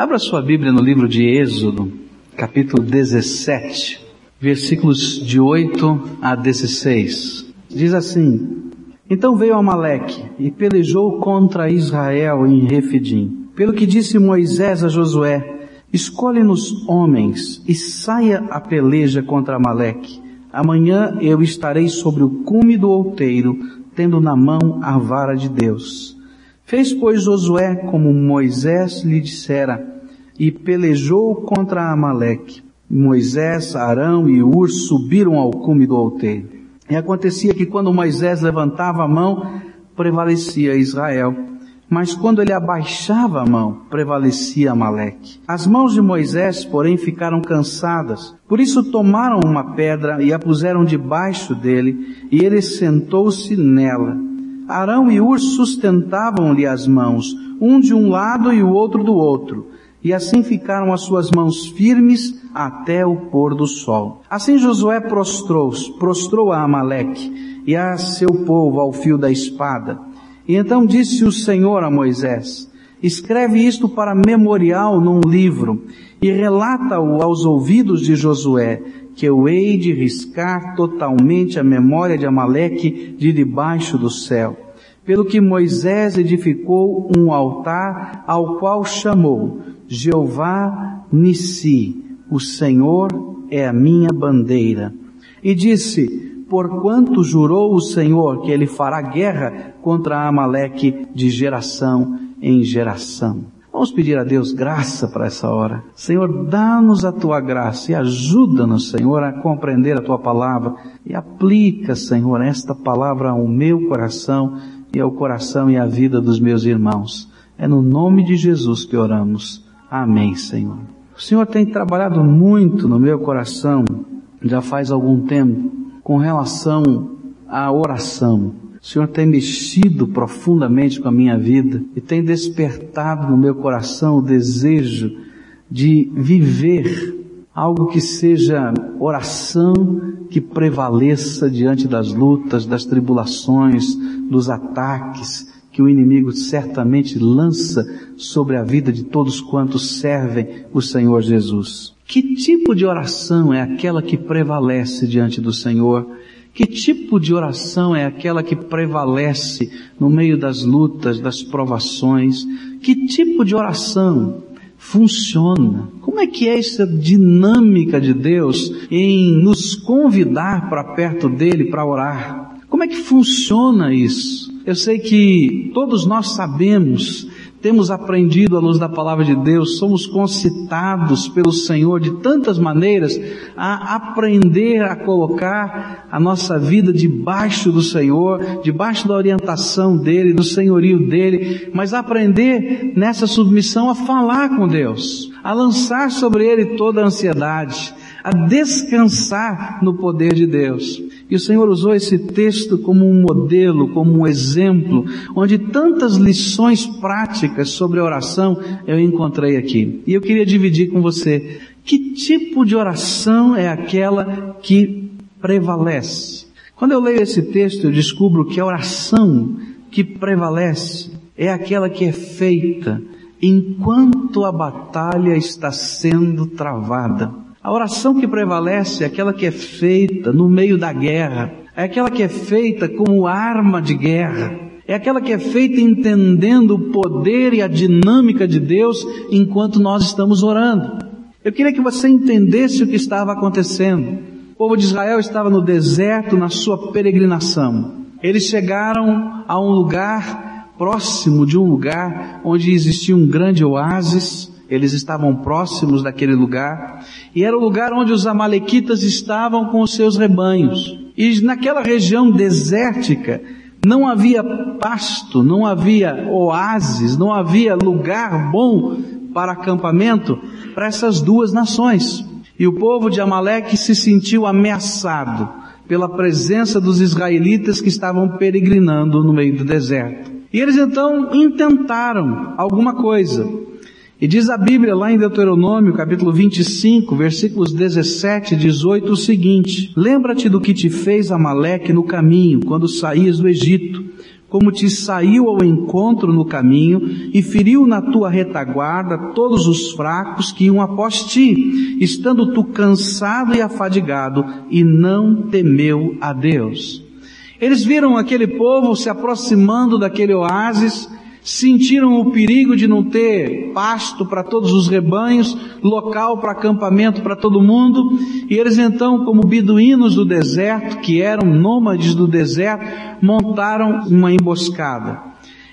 Abra sua Bíblia no livro de Êxodo, capítulo 17, versículos de 8 a 16. Diz assim: Então veio Amaleque e pelejou contra Israel em Refidim. Pelo que disse Moisés a Josué: Escolhe-nos homens e saia a peleja contra Amaleque. Amanhã eu estarei sobre o cume do outeiro, tendo na mão a vara de Deus. Fez, pois, Josué como Moisés lhe dissera, e pelejou contra Amaleque. Moisés, Arão e Ur subiram ao cume do outeiro. E acontecia que quando Moisés levantava a mão, prevalecia Israel. Mas quando ele abaixava a mão, prevalecia Amaleque. As mãos de Moisés, porém, ficaram cansadas. Por isso tomaram uma pedra e a puseram debaixo dele, e ele sentou-se nela. Arão e Ur sustentavam-lhe as mãos, um de um lado e o outro do outro, e assim ficaram as suas mãos firmes até o pôr do sol. Assim Josué prostrou-se, prostrou a Amaleque e a seu povo ao fio da espada. E então disse o Senhor a Moisés, escreve isto para memorial num livro e relata-o aos ouvidos de Josué, que eu hei de riscar totalmente a memória de Amaleque de debaixo do céu. Pelo que Moisés edificou um altar ao qual chamou Jeová Nissi, o Senhor é a minha bandeira. E disse, porquanto jurou o Senhor que ele fará guerra contra Amaleque de geração em geração. Vamos pedir a Deus graça para essa hora. Senhor, dá-nos a tua graça e ajuda-nos, Senhor, a compreender a tua palavra e aplica, Senhor, esta palavra ao meu coração e ao coração e à vida dos meus irmãos. É no nome de Jesus que oramos. Amém, Senhor. O Senhor tem trabalhado muito no meu coração, já faz algum tempo, com relação à oração. O Senhor tem mexido profundamente com a minha vida e tem despertado no meu coração o desejo de viver algo que seja oração que prevaleça diante das lutas, das tribulações, dos ataques que o inimigo certamente lança sobre a vida de todos quantos servem o Senhor Jesus. Que tipo de oração é aquela que prevalece diante do Senhor? Que tipo de oração é aquela que prevalece no meio das lutas, das provações? Que tipo de oração funciona? Como é que é essa dinâmica de Deus em nos convidar para perto dele para orar? Como é que funciona isso? Eu sei que todos nós sabemos temos aprendido à luz da palavra de Deus, somos concitados pelo Senhor de tantas maneiras a aprender a colocar a nossa vida debaixo do Senhor, debaixo da orientação dEle, do senhorio dEle, mas aprender nessa submissão a falar com Deus, a lançar sobre Ele toda a ansiedade, a descansar no poder de Deus. E o Senhor usou esse texto como um modelo, como um exemplo, onde tantas lições práticas sobre oração eu encontrei aqui. E eu queria dividir com você que tipo de oração é aquela que prevalece. Quando eu leio esse texto, eu descubro que a oração que prevalece é aquela que é feita enquanto a batalha está sendo travada. A oração que prevalece é aquela que é feita no meio da guerra, é aquela que é feita como arma de guerra, é aquela que é feita entendendo o poder e a dinâmica de Deus enquanto nós estamos orando. Eu queria que você entendesse o que estava acontecendo. O povo de Israel estava no deserto na sua peregrinação. Eles chegaram a um lugar próximo de um lugar onde existia um grande oásis, eles estavam próximos daquele lugar e era o lugar onde os amalequitas estavam com os seus rebanhos. E naquela região desértica não havia pasto, não havia oásis, não havia lugar bom para acampamento para essas duas nações. E o povo de Amaleque se sentiu ameaçado pela presença dos israelitas que estavam peregrinando no meio do deserto. E eles então intentaram alguma coisa. E diz a Bíblia lá em Deuteronômio, capítulo 25, versículos 17 e 18 o seguinte: Lembra-te do que te fez Amaleque no caminho, quando saías do Egito, como te saiu ao encontro no caminho e feriu na tua retaguarda todos os fracos que iam após ti, estando tu cansado e afadigado, e não temeu a Deus. Eles viram aquele povo se aproximando daquele oásis, sentiram o perigo de não ter pasto para todos os rebanhos, local para acampamento para todo mundo, e eles então, como beduínos do deserto, que eram nômades do deserto, montaram uma emboscada.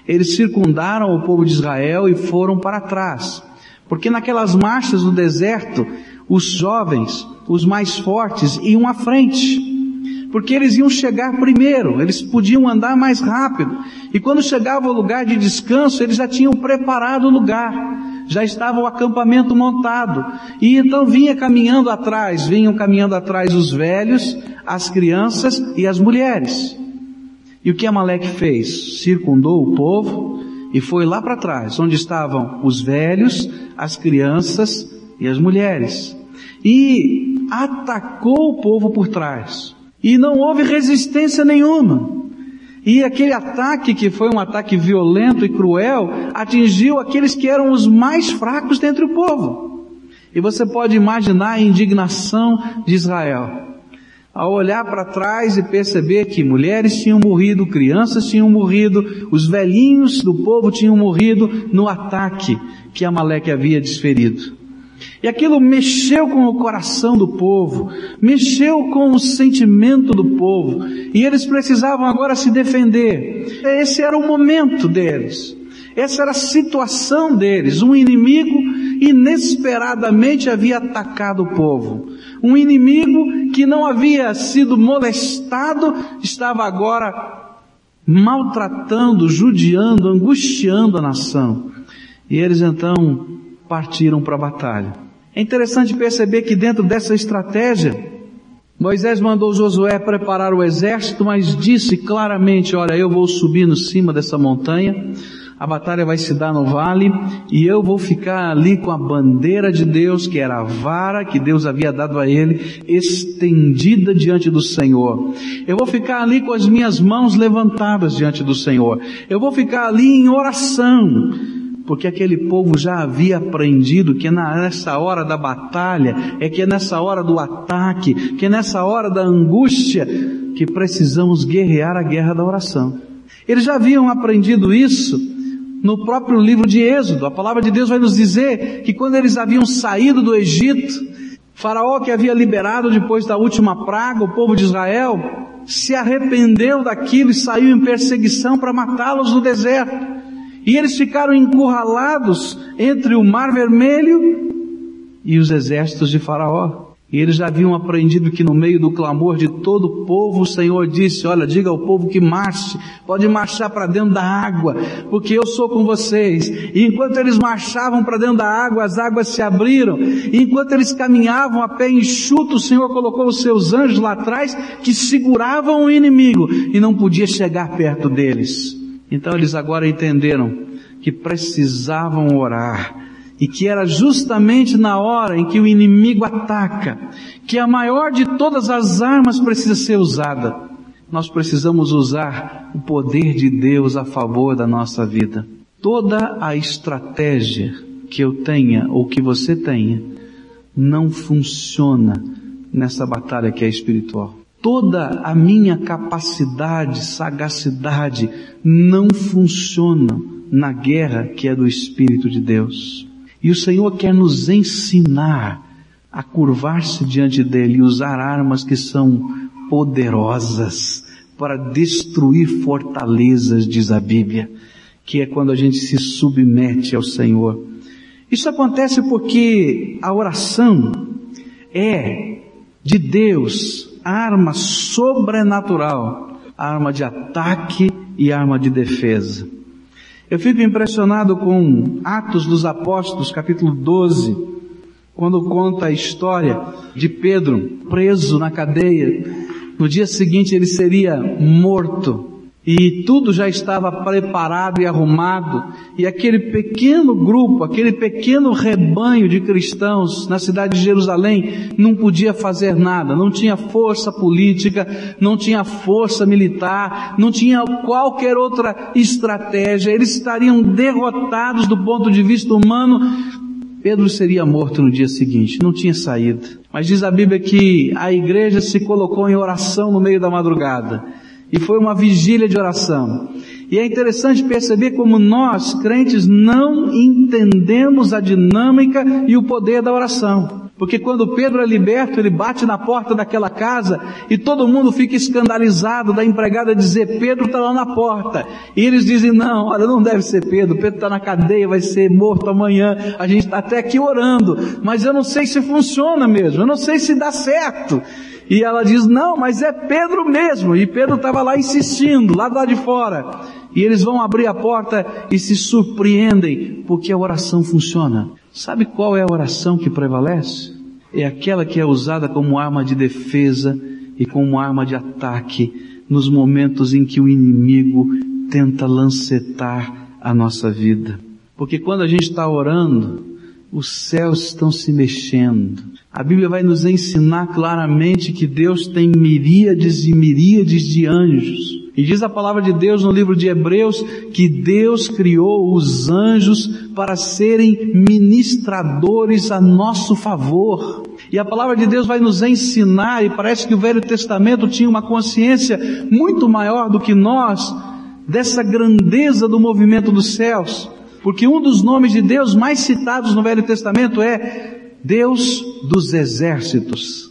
Eles circundaram o povo de Israel e foram para trás, porque naquelas marchas do deserto, os jovens, os mais fortes, iam à frente, porque eles iam chegar primeiro, eles podiam andar mais rápido. E quando chegava o lugar de descanso, eles já tinham preparado o lugar, já estava o acampamento montado. E então vinha caminhando atrás, vinham caminhando atrás os velhos, as crianças e as mulheres. E o que Amaleque fez? Circundou o povo e foi lá para trás, onde estavam os velhos, as crianças e as mulheres. E atacou o povo por trás. E não houve resistência nenhuma. E aquele ataque, que foi um ataque violento e cruel, atingiu aqueles que eram os mais fracos dentre o povo. E você pode imaginar a indignação de Israel. Ao olhar para trás e perceber que mulheres tinham morrido, crianças tinham morrido, os velhinhos do povo tinham morrido no ataque que Amaleque havia desferido. E aquilo mexeu com o coração do povo, mexeu com o sentimento do povo, e eles precisavam agora se defender. Esse era o momento deles. Essa era a situação deles. Um inimigo inesperadamente havia atacado o povo. Um inimigo que não havia sido molestado estava agora maltratando, judiando, angustiando a nação. E eles então partiram para a batalha. É interessante perceber que dentro dessa estratégia, Moisés mandou Josué preparar o exército, mas disse claramente, olha, eu vou subir no cima dessa montanha, a batalha vai se dar no vale, e eu vou ficar ali com a bandeira de Deus, que era a vara que Deus havia dado a ele, estendida diante do Senhor. Eu vou ficar ali com as minhas mãos levantadas diante do Senhor. Eu vou ficar ali em oração porque aquele povo já havia aprendido que nessa hora da batalha, é que é nessa hora do ataque, que é nessa hora da angústia, que precisamos guerrear a guerra da oração. Eles já haviam aprendido isso no próprio livro de Êxodo. A palavra de Deus vai nos dizer que quando eles haviam saído do Egito, Faraó que havia liberado depois da última praga o povo de Israel, se arrependeu daquilo e saiu em perseguição para matá-los no deserto. E eles ficaram encurralados entre o Mar Vermelho e os exércitos de Faraó. E eles já haviam aprendido que no meio do clamor de todo o povo, o Senhor disse, olha, diga ao povo que marche, pode marchar para dentro da água, porque eu sou com vocês. E enquanto eles marchavam para dentro da água, as águas se abriram. E enquanto eles caminhavam a pé enxuto, o Senhor colocou os seus anjos lá atrás, que seguravam o inimigo, e não podia chegar perto deles. Então eles agora entenderam que precisavam orar e que era justamente na hora em que o inimigo ataca que a maior de todas as armas precisa ser usada. Nós precisamos usar o poder de Deus a favor da nossa vida. Toda a estratégia que eu tenha ou que você tenha não funciona nessa batalha que é espiritual toda a minha capacidade, sagacidade não funciona na guerra que é do Espírito de Deus. E o Senhor quer nos ensinar a curvar-se diante dele e usar armas que são poderosas para destruir fortalezas, diz a Bíblia, que é quando a gente se submete ao Senhor. Isso acontece porque a oração é de Deus arma sobrenatural, arma de ataque e arma de defesa. Eu fico impressionado com Atos dos Apóstolos, capítulo 12, quando conta a história de Pedro preso na cadeia. No dia seguinte ele seria morto. E tudo já estava preparado e arrumado, e aquele pequeno grupo, aquele pequeno rebanho de cristãos na cidade de Jerusalém não podia fazer nada, não tinha força política, não tinha força militar, não tinha qualquer outra estratégia, eles estariam derrotados do ponto de vista humano. Pedro seria morto no dia seguinte, não tinha saída. Mas diz a Bíblia que a igreja se colocou em oração no meio da madrugada. E foi uma vigília de oração. E é interessante perceber como nós, crentes, não entendemos a dinâmica e o poder da oração. Porque quando Pedro é liberto, ele bate na porta daquela casa e todo mundo fica escandalizado da empregada dizer, Pedro está lá na porta. E eles dizem, não, olha, não deve ser Pedro, Pedro está na cadeia, vai ser morto amanhã, a gente está até aqui orando, mas eu não sei se funciona mesmo, eu não sei se dá certo. E ela diz, não, mas é Pedro mesmo. E Pedro estava lá insistindo, lá do lado de fora. E eles vão abrir a porta e se surpreendem, porque a oração funciona. Sabe qual é a oração que prevalece? É aquela que é usada como arma de defesa e como arma de ataque nos momentos em que o inimigo tenta lancetar a nossa vida. Porque quando a gente está orando, os céus estão se mexendo, a Bíblia vai nos ensinar claramente que Deus tem miríades e miríades de anjos. E diz a palavra de Deus no livro de Hebreus que Deus criou os anjos para serem ministradores a nosso favor. E a palavra de Deus vai nos ensinar, e parece que o Velho Testamento tinha uma consciência muito maior do que nós, dessa grandeza do movimento dos céus. Porque um dos nomes de Deus mais citados no Velho Testamento é Deus dos exércitos.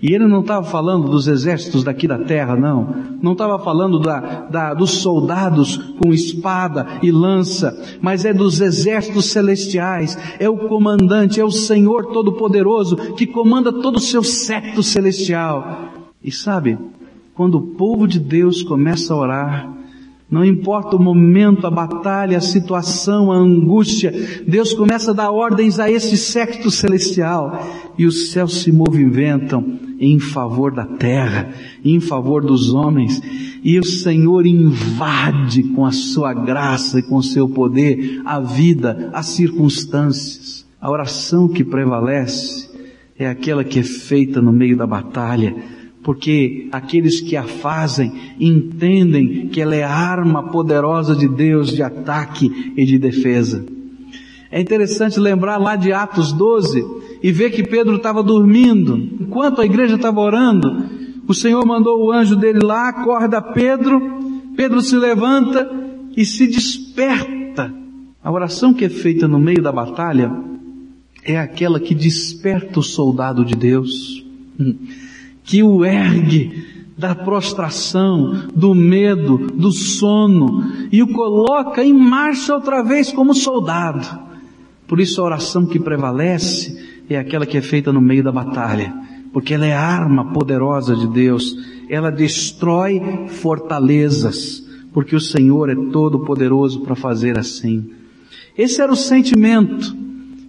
E ele não estava falando dos exércitos daqui da terra, não. Não estava falando da, da, dos soldados com espada e lança, mas é dos exércitos celestiais. É o comandante, é o Senhor Todo-Poderoso que comanda todo o seu séquito celestial. E sabe, quando o povo de Deus começa a orar, não importa o momento, a batalha, a situação, a angústia, Deus começa a dar ordens a esse secto celestial e os céus se movimentam em favor da terra, em favor dos homens, e o Senhor invade com a sua graça e com o seu poder a vida, as circunstâncias. A oração que prevalece é aquela que é feita no meio da batalha, porque aqueles que a fazem entendem que ela é arma poderosa de Deus de ataque e de defesa. É interessante lembrar lá de Atos 12 e ver que Pedro estava dormindo. Enquanto a igreja estava orando, o Senhor mandou o anjo dele lá, acorda Pedro, Pedro se levanta e se desperta. A oração que é feita no meio da batalha é aquela que desperta o soldado de Deus que o ergue da prostração, do medo, do sono e o coloca em marcha outra vez como soldado. Por isso a oração que prevalece é aquela que é feita no meio da batalha, porque ela é arma poderosa de Deus. Ela destrói fortalezas, porque o Senhor é todo poderoso para fazer assim. Esse era o sentimento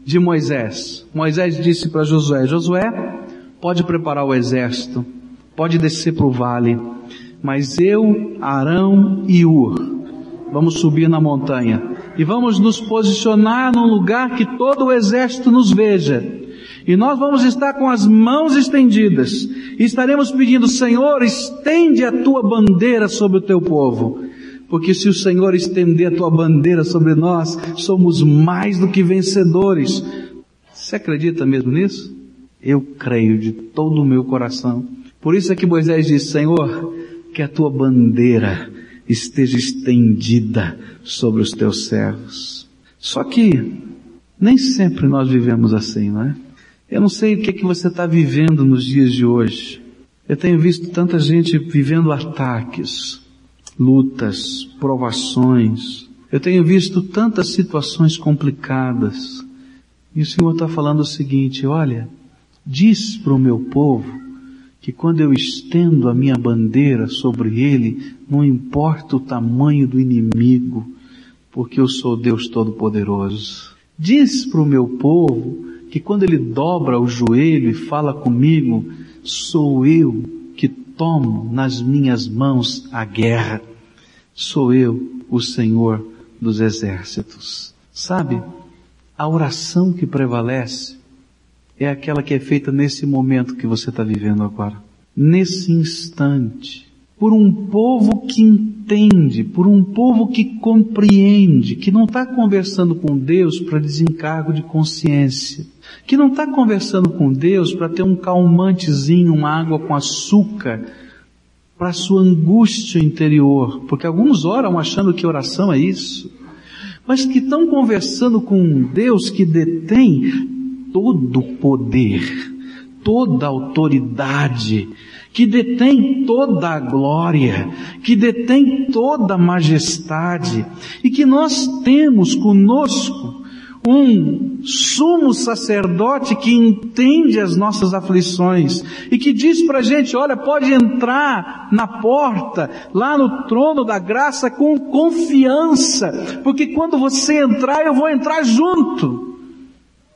de Moisés. Moisés disse para Josué: Josué, pode preparar o exército, pode descer para o vale, mas eu, Arão e Ur, vamos subir na montanha e vamos nos posicionar num lugar que todo o exército nos veja. E nós vamos estar com as mãos estendidas e estaremos pedindo, Senhor, estende a tua bandeira sobre o teu povo. Porque se o Senhor estender a tua bandeira sobre nós, somos mais do que vencedores. Você acredita mesmo nisso? Eu creio de todo o meu coração. Por isso é que Moisés disse, Senhor, que a tua bandeira esteja estendida sobre os teus servos. Só que nem sempre nós vivemos assim, não é? Eu não sei o que é que você está vivendo nos dias de hoje. Eu tenho visto tanta gente vivendo ataques, lutas, provações. Eu tenho visto tantas situações complicadas. E o Senhor está falando o seguinte, olha, Diz para o meu povo que quando eu estendo a minha bandeira sobre ele, não importa o tamanho do inimigo, porque eu sou Deus Todo-Poderoso. Diz para o meu povo que quando ele dobra o joelho e fala comigo, sou eu que tomo nas minhas mãos a guerra. Sou eu, o Senhor dos exércitos. Sabe, a oração que prevalece é aquela que é feita nesse momento que você está vivendo agora. Nesse instante. Por um povo que entende, por um povo que compreende, que não está conversando com Deus para desencargo de consciência, que não está conversando com Deus para ter um calmantezinho, uma água com açúcar, para a sua angústia interior, porque alguns oram achando que oração é isso, mas que estão conversando com um Deus que detém todo poder, toda autoridade, que detém toda a glória, que detém toda a majestade, e que nós temos conosco um sumo sacerdote que entende as nossas aflições e que diz para a gente, olha, pode entrar na porta, lá no trono da graça com confiança, porque quando você entrar, eu vou entrar junto.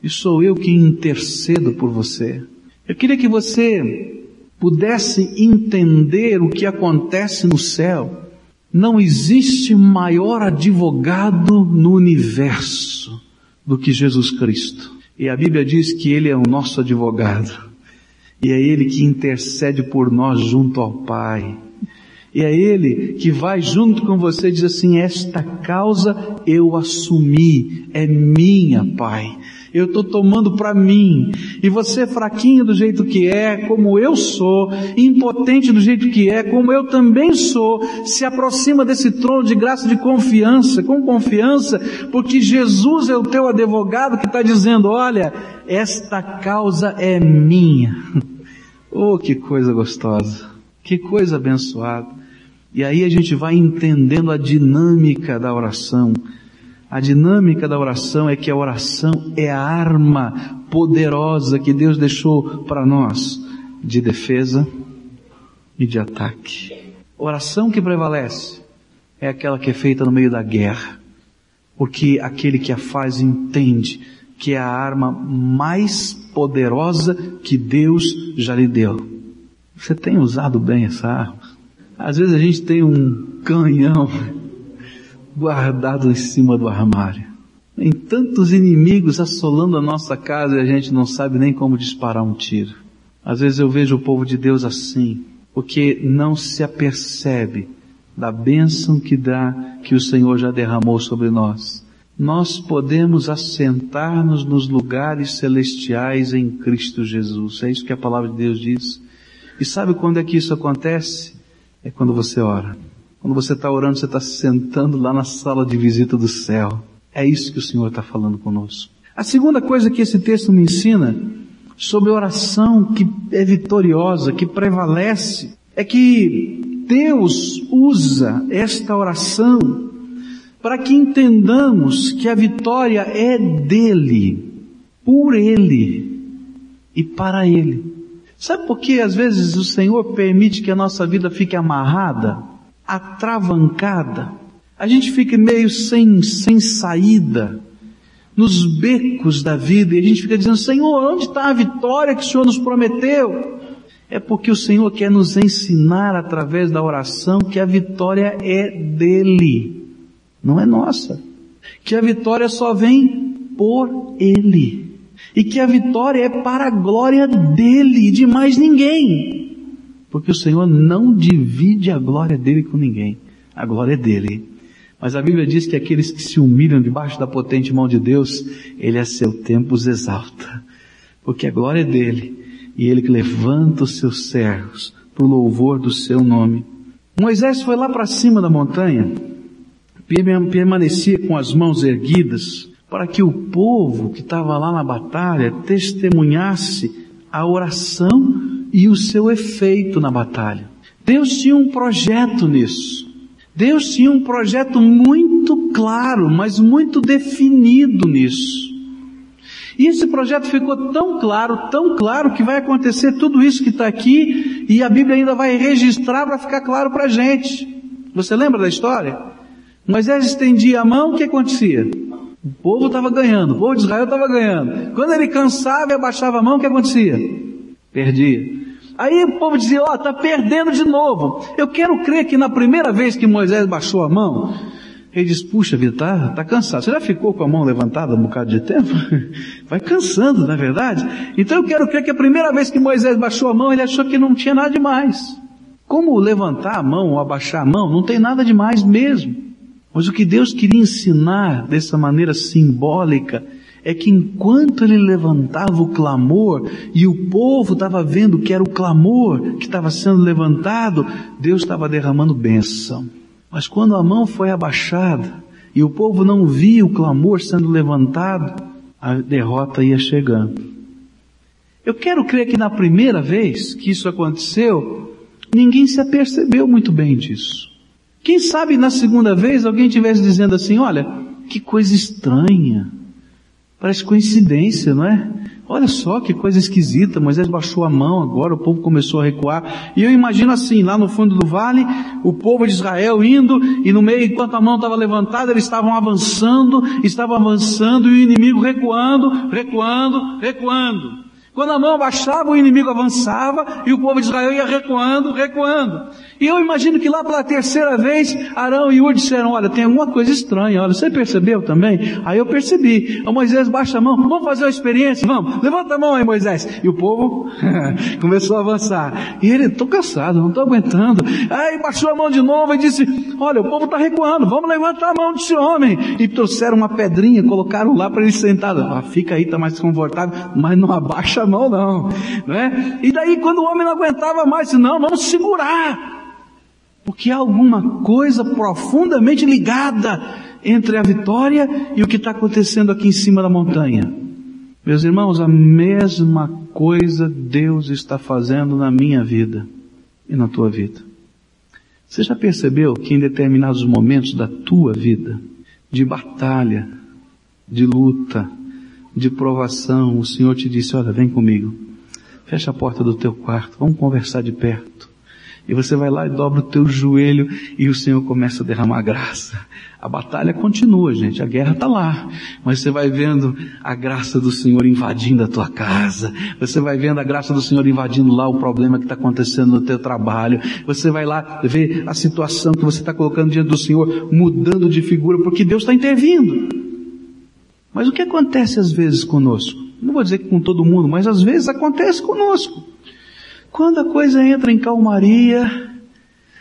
E sou eu que intercedo por você. Eu queria que você pudesse entender o que acontece no céu. Não existe maior advogado no universo do que Jesus Cristo. E a Bíblia diz que Ele é o nosso advogado. E é Ele que intercede por nós junto ao Pai. E é Ele que vai junto com você e diz assim, esta causa eu assumi, é minha, Pai eu estou tomando para mim. E você fraquinho do jeito que é, como eu sou, impotente do jeito que é, como eu também sou, se aproxima desse trono de graça de confiança, com confiança, porque Jesus é o teu advogado que está dizendo, olha, esta causa é minha. Oh, que coisa gostosa. Que coisa abençoada. E aí a gente vai entendendo a dinâmica da oração. A dinâmica da oração é que a oração é a arma poderosa que Deus deixou para nós de defesa e de ataque. Oração que prevalece é aquela que é feita no meio da guerra, porque aquele que a faz entende que é a arma mais poderosa que Deus já lhe deu. Você tem usado bem essa arma? Às vezes a gente tem um canhão guardado em cima do armário. Tem tantos inimigos assolando a nossa casa e a gente não sabe nem como disparar um tiro. Às vezes eu vejo o povo de Deus assim, porque não se apercebe da bênção que dá, que o Senhor já derramou sobre nós. Nós podemos assentar-nos nos lugares celestiais em Cristo Jesus. É isso que a palavra de Deus diz. E sabe quando é que isso acontece? É quando você ora. Quando você está orando, você está se sentando lá na sala de visita do céu. É isso que o Senhor está falando conosco. A segunda coisa que esse texto me ensina sobre oração que é vitoriosa, que prevalece, é que Deus usa esta oração para que entendamos que a vitória é dele, por ele e para ele. Sabe por que às vezes o Senhor permite que a nossa vida fique amarrada? Atravancada. A gente fica meio sem, sem saída, nos becos da vida, e a gente fica dizendo, Senhor, onde está a vitória que o Senhor nos prometeu? É porque o Senhor quer nos ensinar através da oração que a vitória é dele, não é nossa. Que a vitória só vem por ele. E que a vitória é para a glória dele e de mais ninguém. Porque o Senhor não divide a glória dele com ninguém. A glória é dele. Mas a Bíblia diz que aqueles que se humilham debaixo da potente mão de Deus, ele a seu tempo os exalta. Porque a glória é dele. E ele que levanta os seus servos para o louvor do seu nome. Moisés foi lá para cima da montanha, permanecia com as mãos erguidas, para que o povo que estava lá na batalha testemunhasse a oração e o seu efeito na batalha. Deus tinha um projeto nisso. Deus tinha um projeto muito claro, mas muito definido nisso. E esse projeto ficou tão claro, tão claro, que vai acontecer tudo isso que está aqui, e a Bíblia ainda vai registrar para ficar claro para a gente. Você lembra da história? Moisés estendia a mão, o que acontecia? O povo estava ganhando, o povo de Israel estava ganhando. Quando ele cansava e abaixava a mão, o que acontecia? Perdia. Aí o povo dizia, ó, oh, tá perdendo de novo. Eu quero crer que na primeira vez que Moisés baixou a mão, ele diz, puxa vida, tá, tá cansado. Você já ficou com a mão levantada um bocado de tempo? Vai cansando, na é verdade? Então eu quero crer que a primeira vez que Moisés baixou a mão, ele achou que não tinha nada demais. Como levantar a mão ou abaixar a mão, não tem nada demais mesmo. Mas o que Deus queria ensinar dessa maneira simbólica é que enquanto ele levantava o clamor e o povo estava vendo que era o clamor que estava sendo levantado, Deus estava derramando bênção. Mas quando a mão foi abaixada e o povo não via o clamor sendo levantado, a derrota ia chegando. Eu quero crer que na primeira vez que isso aconteceu, ninguém se apercebeu muito bem disso. Quem sabe na segunda vez alguém tivesse dizendo assim, olha, que coisa estranha. Parece coincidência, não é? Olha só que coisa esquisita, Moisés baixou a mão agora, o povo começou a recuar. E eu imagino assim, lá no fundo do vale, o povo de Israel indo, e no meio, enquanto a mão estava levantada, eles estavam avançando, estavam avançando, e o inimigo recuando, recuando, recuando. Quando a mão baixava, o inimigo avançava e o povo de Israel ia recuando, recuando. E eu imagino que lá pela terceira vez, Arão e Ur disseram, olha, tem alguma coisa estranha, olha, você percebeu também? Aí eu percebi. O Moisés baixa a mão, vamos fazer uma experiência, vamos, levanta a mão aí Moisés. E o povo começou a avançar. E ele, estou cansado, não estou aguentando. Aí baixou a mão de novo e disse, olha, o povo está recuando, vamos levantar a mão desse homem. E trouxeram uma pedrinha, colocaram lá para ele sentar. Ah, fica aí, está mais confortável, mas não abaixa mão não, não é? E daí quando o homem não aguentava mais, não, vamos segurar. Porque há alguma coisa profundamente ligada entre a vitória e o que está acontecendo aqui em cima da montanha. Meus irmãos, a mesma coisa Deus está fazendo na minha vida e na tua vida. Você já percebeu que em determinados momentos da tua vida, de batalha, de luta, de provação, o Senhor te disse, olha, vem comigo. Fecha a porta do teu quarto, vamos conversar de perto. E você vai lá e dobra o teu joelho e o Senhor começa a derramar graça. A batalha continua, gente. A guerra está lá. Mas você vai vendo a graça do Senhor invadindo a tua casa. Você vai vendo a graça do Senhor invadindo lá o problema que está acontecendo no teu trabalho. Você vai lá ver a situação que você está colocando diante do Senhor mudando de figura porque Deus está intervindo. Mas o que acontece às vezes conosco? Não vou dizer que com todo mundo, mas às vezes acontece conosco. Quando a coisa entra em calmaria,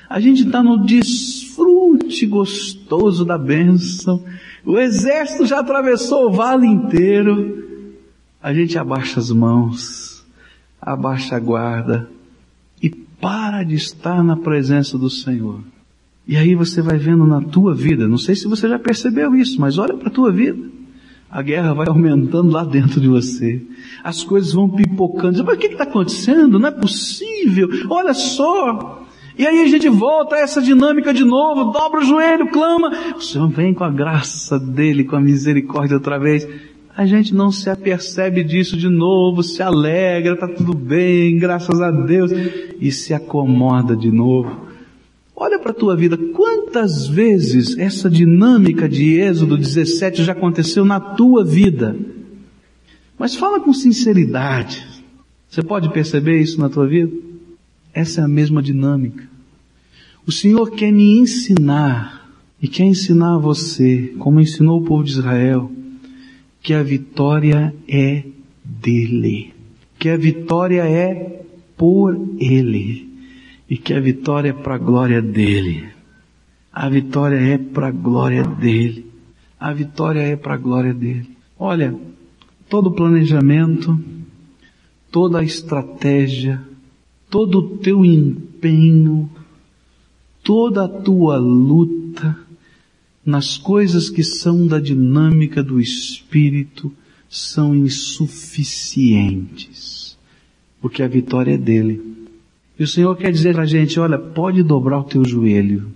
a gente está no desfrute gostoso da bênção, o exército já atravessou o vale inteiro, a gente abaixa as mãos, abaixa a guarda e para de estar na presença do Senhor. E aí você vai vendo na tua vida, não sei se você já percebeu isso, mas olha para a tua vida a guerra vai aumentando lá dentro de você. As coisas vão pipocando. Mas o que está acontecendo? Não é possível. Olha só. E aí a gente volta a essa dinâmica de novo, dobra o joelho, clama. O Senhor vem com a graça dele, com a misericórdia outra vez. A gente não se apercebe disso de novo, se alegra, está tudo bem, graças a Deus, e se acomoda de novo. Olha para a tua vida, quantas vezes essa dinâmica de Êxodo 17 já aconteceu na tua vida? Mas fala com sinceridade. Você pode perceber isso na tua vida? Essa é a mesma dinâmica. O Senhor quer me ensinar e quer ensinar a você, como ensinou o povo de Israel, que a vitória é dele, que a vitória é por ele e que a vitória é para a glória dele. A vitória é para a glória dele. A vitória é para a glória dele. Olha, todo o planejamento, toda a estratégia, todo o teu empenho, toda a tua luta nas coisas que são da dinâmica do espírito são insuficientes, porque a vitória é dele. E o Senhor quer dizer para a gente, olha, pode dobrar o teu joelho,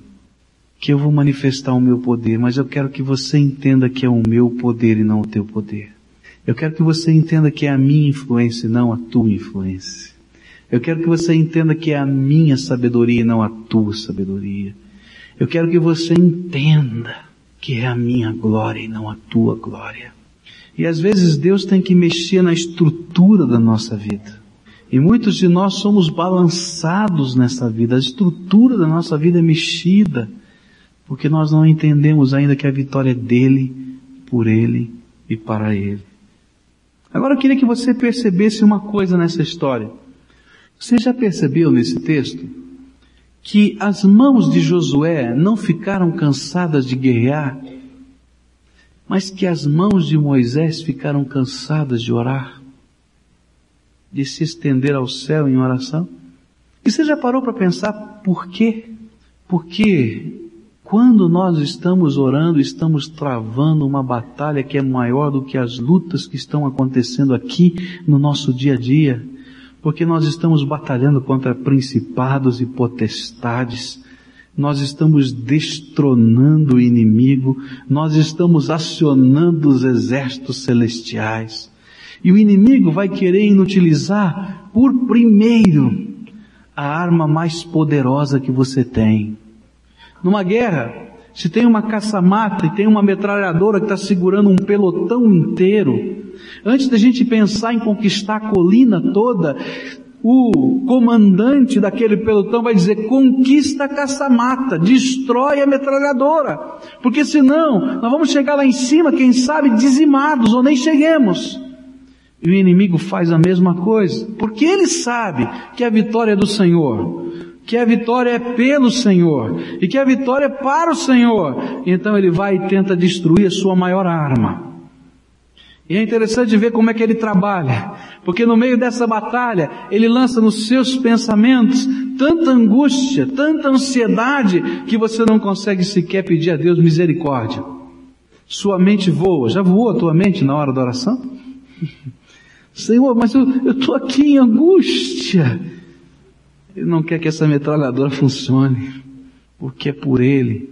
que eu vou manifestar o meu poder, mas eu quero que você entenda que é o meu poder e não o teu poder. Eu quero que você entenda que é a minha influência e não a tua influência. Eu quero que você entenda que é a minha sabedoria e não a tua sabedoria. Eu quero que você entenda que é a minha glória e não a tua glória. E às vezes Deus tem que mexer na estrutura da nossa vida. E muitos de nós somos balançados nessa vida, a estrutura da nossa vida é mexida, porque nós não entendemos ainda que a vitória é dele, por ele e para ele. Agora eu queria que você percebesse uma coisa nessa história. Você já percebeu nesse texto que as mãos de Josué não ficaram cansadas de guerrear, mas que as mãos de Moisés ficaram cansadas de orar? de se estender ao céu em oração? E você já parou para pensar por quê? Porque quando nós estamos orando, estamos travando uma batalha que é maior do que as lutas que estão acontecendo aqui no nosso dia a dia. Porque nós estamos batalhando contra principados e potestades. Nós estamos destronando o inimigo. Nós estamos acionando os exércitos celestiais. E o inimigo vai querer inutilizar por primeiro a arma mais poderosa que você tem. Numa guerra, se tem uma caça-mata e tem uma metralhadora que está segurando um pelotão inteiro, antes da gente pensar em conquistar a colina toda, o comandante daquele pelotão vai dizer, conquista a caça-mata, destrói a metralhadora, porque senão nós vamos chegar lá em cima, quem sabe, dizimados ou nem cheguemos. E o inimigo faz a mesma coisa, porque ele sabe que a vitória é do Senhor, que a vitória é pelo Senhor e que a vitória é para o Senhor. Então ele vai e tenta destruir a sua maior arma. E é interessante ver como é que ele trabalha, porque no meio dessa batalha ele lança nos seus pensamentos tanta angústia, tanta ansiedade que você não consegue sequer pedir a Deus misericórdia. Sua mente voa. Já voou a tua mente na hora da oração? Senhor, mas eu estou aqui em angústia. Ele não quer que essa metralhadora funcione, porque é por Ele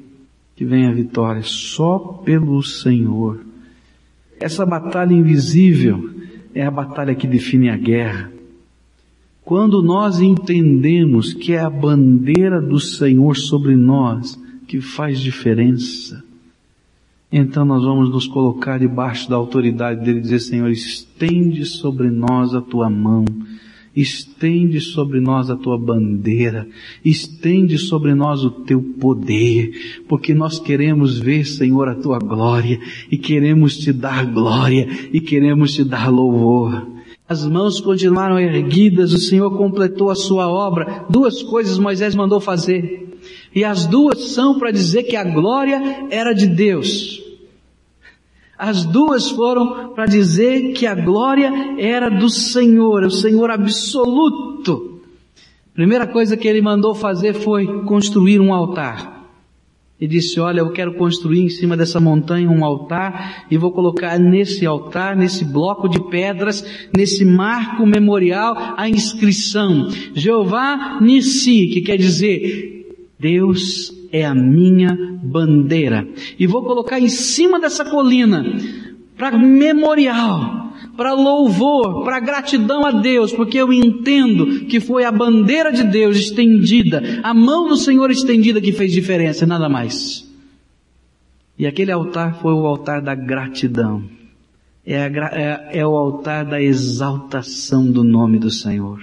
que vem a vitória, só pelo Senhor. Essa batalha invisível é a batalha que define a guerra. Quando nós entendemos que é a bandeira do Senhor sobre nós que faz diferença, então nós vamos nos colocar debaixo da autoridade dele e dizer, Senhor, estende sobre nós a tua mão, estende sobre nós a tua bandeira, estende sobre nós o teu poder, porque nós queremos ver, Senhor, a tua glória, e queremos te dar glória, e queremos te dar louvor. As mãos continuaram erguidas, o Senhor completou a sua obra. Duas coisas Moisés mandou fazer. E as duas são para dizer que a glória era de Deus. As duas foram para dizer que a glória era do Senhor, o Senhor absoluto. Primeira coisa que ele mandou fazer foi construir um altar. E disse, olha, eu quero construir em cima dessa montanha um altar e vou colocar nesse altar, nesse bloco de pedras, nesse marco memorial, a inscrição. Jeová Nissi, que quer dizer Deus é a minha bandeira. E vou colocar em cima dessa colina, para memorial, para louvor, para gratidão a Deus, porque eu entendo que foi a bandeira de Deus estendida, a mão do Senhor estendida que fez diferença, nada mais. E aquele altar foi o altar da gratidão. É, a, é, é o altar da exaltação do nome do Senhor.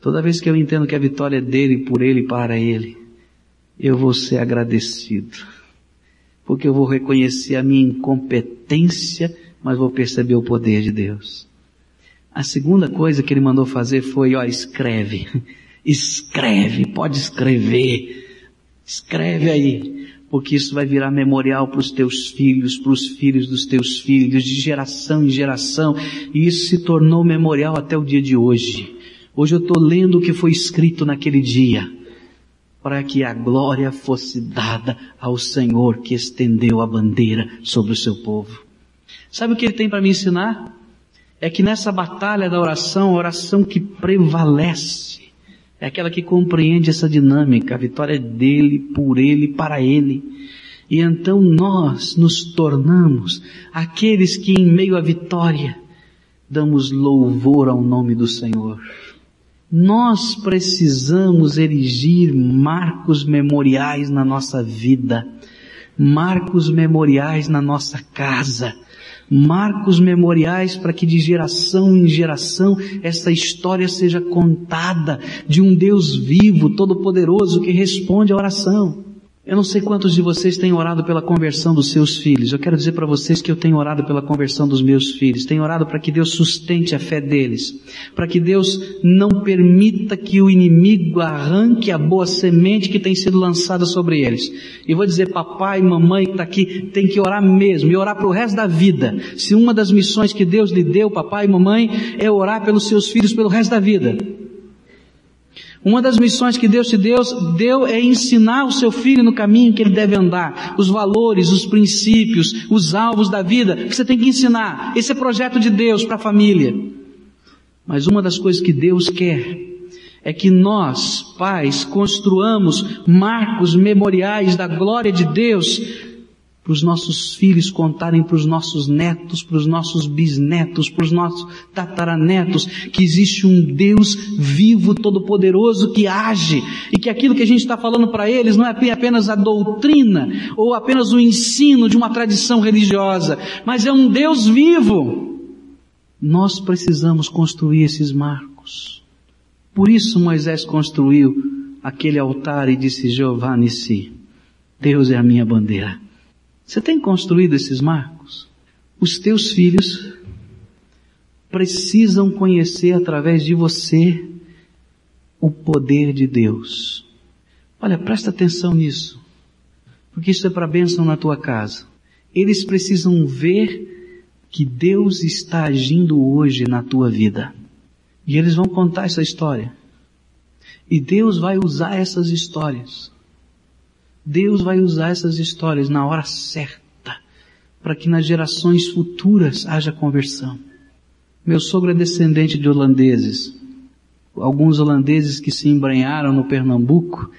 Toda vez que eu entendo que a vitória é dele, por ele e para ele, eu vou ser agradecido. Porque eu vou reconhecer a minha incompetência, mas vou perceber o poder de Deus. A segunda coisa que ele mandou fazer foi, ó, escreve. Escreve, pode escrever. Escreve aí. Porque isso vai virar memorial para os teus filhos, para os filhos dos teus filhos, de geração em geração. E isso se tornou memorial até o dia de hoje. Hoje eu estou lendo o que foi escrito naquele dia para que a glória fosse dada ao Senhor que estendeu a bandeira sobre o seu povo. Sabe o que ele tem para me ensinar? É que nessa batalha da oração, a oração que prevalece, é aquela que compreende essa dinâmica, a vitória é dele, por ele, para ele. E então nós nos tornamos aqueles que em meio à vitória damos louvor ao nome do Senhor. Nós precisamos erigir marcos memoriais na nossa vida, marcos memoriais na nossa casa, marcos memoriais para que de geração em geração esta história seja contada de um Deus vivo, todo-poderoso que responde à oração. Eu não sei quantos de vocês têm orado pela conversão dos seus filhos. Eu quero dizer para vocês que eu tenho orado pela conversão dos meus filhos. Tenho orado para que Deus sustente a fé deles. Para que Deus não permita que o inimigo arranque a boa semente que tem sido lançada sobre eles. E vou dizer, papai mamãe que está aqui, tem que orar mesmo. E orar para o resto da vida. Se uma das missões que Deus lhe deu, papai e mamãe, é orar pelos seus filhos pelo resto da vida. Uma das missões que Deus te deu, deu é ensinar o seu filho no caminho que ele deve andar, os valores, os princípios, os alvos da vida, você tem que ensinar. Esse é projeto de Deus para a família. Mas uma das coisas que Deus quer é que nós, pais, construamos marcos memoriais da glória de Deus para os nossos filhos contarem para os nossos netos, para os nossos bisnetos, para os nossos tataranetos, que existe um Deus vivo, todo-poderoso, que age, e que aquilo que a gente está falando para eles não é apenas a doutrina, ou apenas o ensino de uma tradição religiosa, mas é um Deus vivo. Nós precisamos construir esses marcos. Por isso Moisés construiu aquele altar e disse, Jeová Nissi, Deus é a minha bandeira. Você tem construído esses marcos? Os teus filhos precisam conhecer através de você o poder de Deus. Olha, presta atenção nisso, porque isso é para bênção na tua casa. Eles precisam ver que Deus está agindo hoje na tua vida. E eles vão contar essa história. E Deus vai usar essas histórias Deus vai usar essas histórias na hora certa para que nas gerações futuras haja conversão. Meu sogro é descendente de holandeses. Alguns holandeses que se embranharam no Pernambuco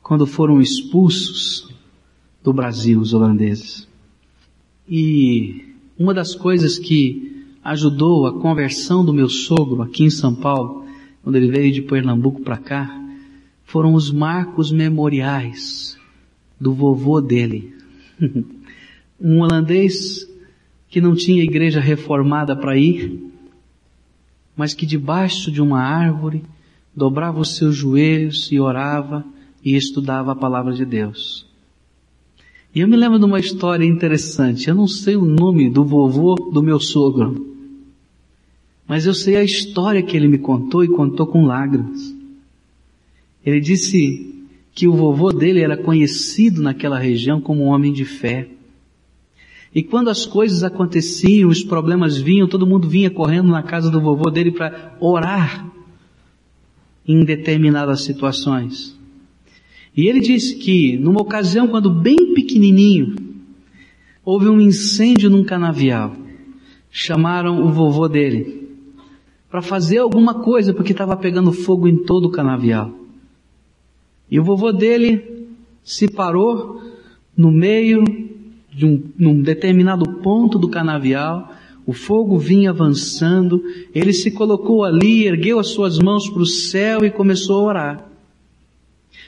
quando foram expulsos do Brasil, os holandeses. E uma das coisas que ajudou a conversão do meu sogro aqui em São Paulo, quando ele veio de Pernambuco para cá, foram os marcos memoriais do vovô dele. um holandês que não tinha igreja reformada para ir, mas que debaixo de uma árvore dobrava os seus joelhos e orava e estudava a palavra de Deus. E eu me lembro de uma história interessante. Eu não sei o nome do vovô do meu sogro, mas eu sei a história que ele me contou e contou com lágrimas. Ele disse que o vovô dele era conhecido naquela região como um homem de fé. E quando as coisas aconteciam, os problemas vinham, todo mundo vinha correndo na casa do vovô dele para orar em determinadas situações. E ele disse que, numa ocasião, quando bem pequenininho, houve um incêndio num canavial. Chamaram o vovô dele para fazer alguma coisa, porque estava pegando fogo em todo o canavial. E o vovô dele se parou no meio de um num determinado ponto do canavial, o fogo vinha avançando, ele se colocou ali, ergueu as suas mãos para o céu e começou a orar.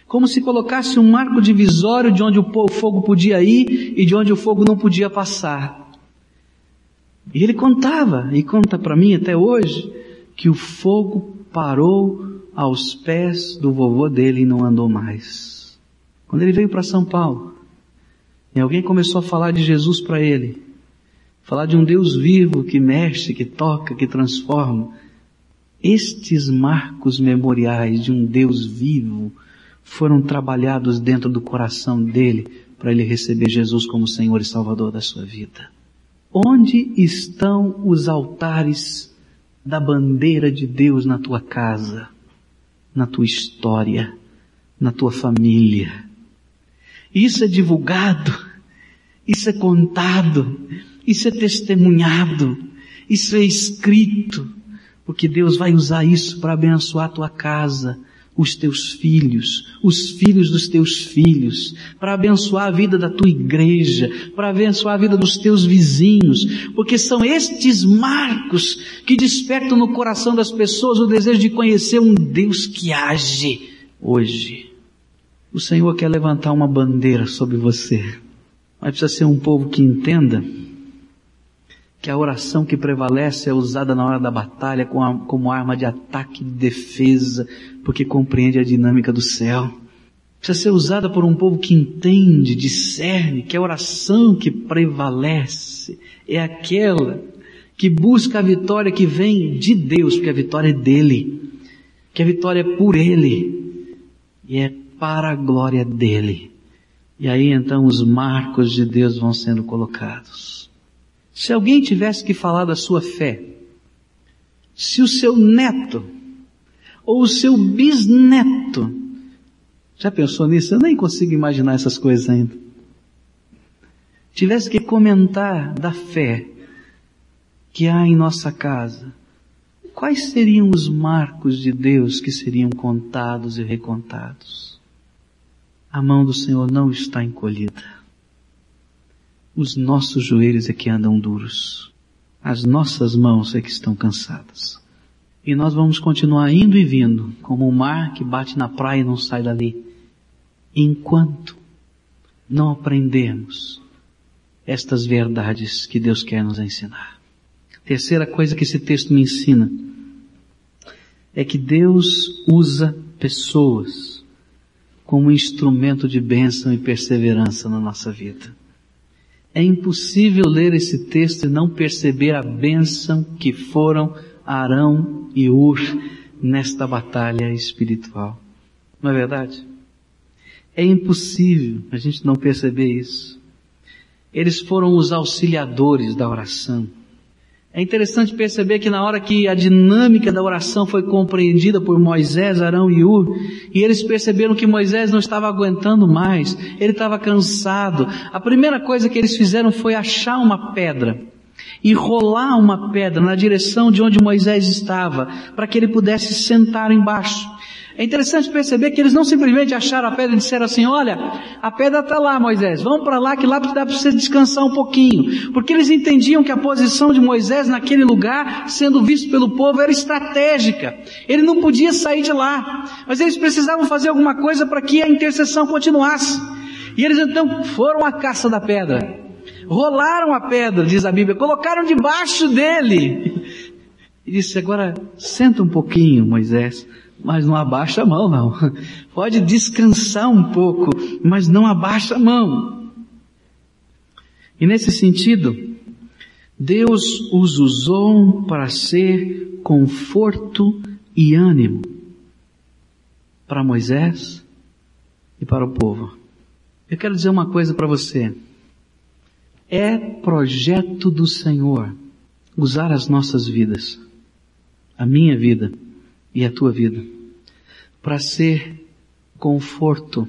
Como se colocasse um marco divisório de onde o fogo podia ir e de onde o fogo não podia passar. E ele contava, e conta para mim até hoje, que o fogo parou aos pés do vovô dele e não andou mais. Quando ele veio para São Paulo, e alguém começou a falar de Jesus para ele, falar de um Deus vivo que mexe, que toca, que transforma, estes marcos memoriais de um Deus vivo foram trabalhados dentro do coração dele para ele receber Jesus como Senhor e Salvador da sua vida. Onde estão os altares da bandeira de Deus na tua casa? Na tua história, na tua família. Isso é divulgado, isso é contado, isso é testemunhado, isso é escrito, porque Deus vai usar isso para abençoar a tua casa, os teus filhos, os filhos dos teus filhos, para abençoar a vida da tua igreja, para abençoar a vida dos teus vizinhos, porque são estes marcos que despertam no coração das pessoas o desejo de conhecer um Deus que age hoje. O Senhor quer levantar uma bandeira sobre você, mas precisa ser um povo que entenda que a oração que prevalece é usada na hora da batalha como arma de ataque e de defesa, porque compreende a dinâmica do céu. Precisa ser usada por um povo que entende, discerne que a oração que prevalece é aquela que busca a vitória que vem de Deus, porque a vitória é dele, que a vitória é por ele e é para a glória dele. E aí então os marcos de Deus vão sendo colocados. Se alguém tivesse que falar da sua fé, se o seu neto ou o seu bisneto, já pensou nisso? Eu nem consigo imaginar essas coisas ainda. Tivesse que comentar da fé que há em nossa casa, quais seriam os marcos de Deus que seriam contados e recontados? A mão do Senhor não está encolhida os nossos joelhos é que andam duros. As nossas mãos é que estão cansadas. E nós vamos continuar indo e vindo, como o mar que bate na praia e não sai dali, enquanto não aprendermos estas verdades que Deus quer nos ensinar. Terceira coisa que esse texto me ensina é que Deus usa pessoas como instrumento de bênção e perseverança na nossa vida. É impossível ler esse texto e não perceber a bênção que foram Arão e Ur nesta batalha espiritual. Não é verdade? É impossível a gente não perceber isso. Eles foram os auxiliadores da oração. É interessante perceber que na hora que a dinâmica da oração foi compreendida por Moisés, Arão e Ur, e eles perceberam que Moisés não estava aguentando mais, ele estava cansado. A primeira coisa que eles fizeram foi achar uma pedra e rolar uma pedra na direção de onde Moisés estava, para que ele pudesse sentar embaixo. É interessante perceber que eles não simplesmente acharam a pedra e disseram assim, olha, a pedra está lá, Moisés, vamos para lá que lá dá para você descansar um pouquinho. Porque eles entendiam que a posição de Moisés naquele lugar, sendo visto pelo povo, era estratégica. Ele não podia sair de lá. Mas eles precisavam fazer alguma coisa para que a intercessão continuasse. E eles então foram à caça da pedra. Rolaram a pedra, diz a Bíblia, colocaram debaixo dele. E disse, agora senta um pouquinho, Moisés mas não abaixa a mão não. Pode descansar um pouco, mas não abaixa a mão. E nesse sentido, Deus os usou para ser conforto e ânimo para Moisés e para o povo. Eu quero dizer uma coisa para você. É projeto do Senhor usar as nossas vidas, a minha vida, e a tua vida, para ser conforto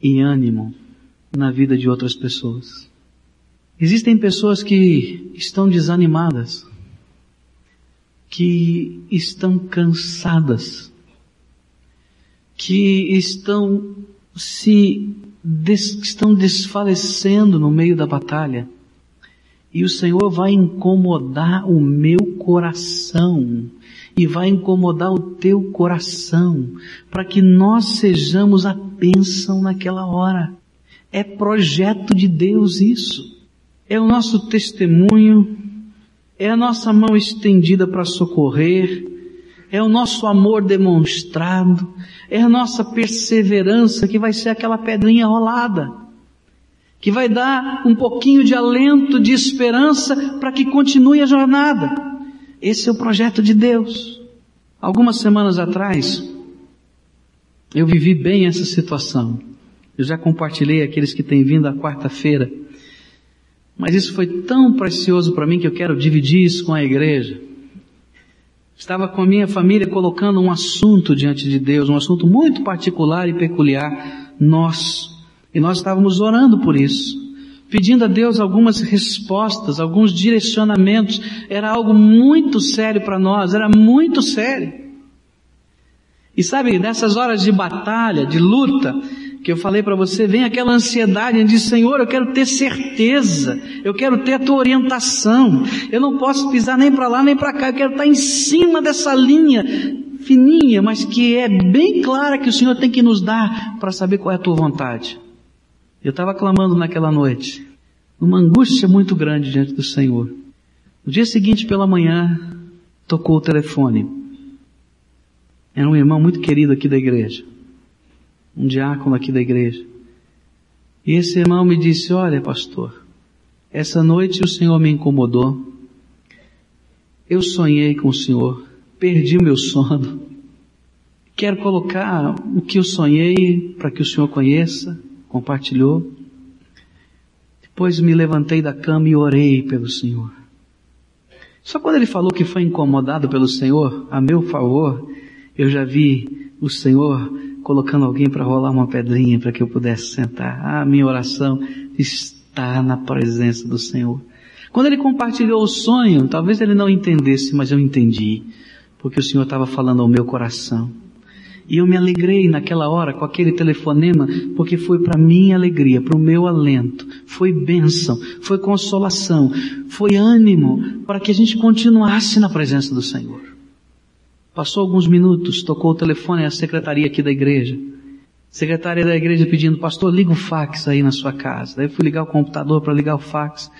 e ânimo na vida de outras pessoas. Existem pessoas que estão desanimadas, que estão cansadas, que estão se des, estão desfalecendo no meio da batalha. E o Senhor vai incomodar o meu coração e vai incomodar o teu coração para que nós sejamos a bênção naquela hora. É projeto de Deus isso. É o nosso testemunho, é a nossa mão estendida para socorrer, é o nosso amor demonstrado, é a nossa perseverança que vai ser aquela pedrinha rolada, que vai dar um pouquinho de alento, de esperança para que continue a jornada. Esse é o projeto de Deus. Algumas semanas atrás, eu vivi bem essa situação. Eu já compartilhei aqueles que têm vindo à quarta-feira. Mas isso foi tão precioso para mim que eu quero dividir isso com a igreja. Estava com a minha família colocando um assunto diante de Deus, um assunto muito particular e peculiar, nós. E nós estávamos orando por isso pedindo a Deus algumas respostas, alguns direcionamentos. Era algo muito sério para nós, era muito sério. E sabe, nessas horas de batalha, de luta, que eu falei para você, vem aquela ansiedade de Senhor, eu quero ter certeza, eu quero ter a tua orientação, eu não posso pisar nem para lá nem para cá, eu quero estar em cima dessa linha fininha, mas que é bem clara que o Senhor tem que nos dar para saber qual é a tua vontade. Eu estava clamando naquela noite, uma angústia muito grande diante do Senhor. No dia seguinte, pela manhã, tocou o telefone. Era um irmão muito querido aqui da igreja. Um diácono aqui da igreja. E esse irmão me disse, olha pastor, essa noite o Senhor me incomodou. Eu sonhei com o Senhor, perdi o meu sono. Quero colocar o que eu sonhei para que o Senhor conheça, compartilhou. Depois me levantei da cama e orei pelo Senhor. Só quando ele falou que foi incomodado pelo Senhor, a meu favor, eu já vi o Senhor colocando alguém para rolar uma pedrinha para que eu pudesse sentar. Ah, minha oração está na presença do Senhor. Quando ele compartilhou o sonho, talvez ele não entendesse, mas eu entendi, porque o Senhor estava falando ao meu coração. E eu me alegrei naquela hora com aquele telefonema, porque foi para minha alegria, para o meu alento, foi bênção, foi consolação, foi ânimo para que a gente continuasse na presença do Senhor. Passou alguns minutos, tocou o telefone à secretaria aqui da igreja. Secretária da igreja pedindo, pastor, liga o fax aí na sua casa. Daí eu fui ligar o computador para ligar o fax.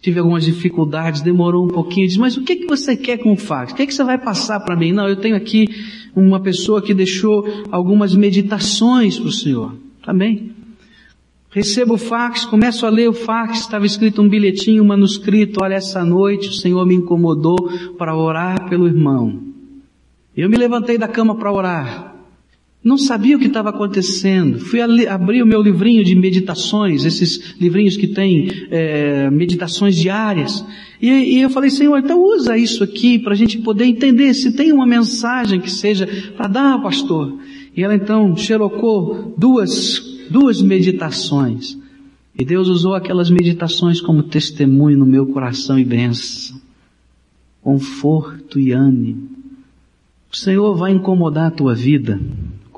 Tive algumas dificuldades, demorou um pouquinho. Disse, mas o que, que você quer com o fax? O que, que você vai passar para mim? Não, eu tenho aqui uma pessoa que deixou algumas meditações para o Senhor. Tá bem? Recebo o fax, começo a ler o fax, estava escrito um bilhetinho, um manuscrito, olha, essa noite o Senhor me incomodou para orar pelo irmão. Eu me levantei da cama para orar. Não sabia o que estava acontecendo. Fui abrir o meu livrinho de meditações, esses livrinhos que tem é, meditações diárias. E, e, eu falei, Senhor, então usa isso aqui para a gente poder entender se tem uma mensagem que seja para dar, pastor. E ela então xerocou duas, duas meditações. E Deus usou aquelas meditações como testemunho no meu coração e bênção. Conforto e ânimo. O Senhor vai incomodar a tua vida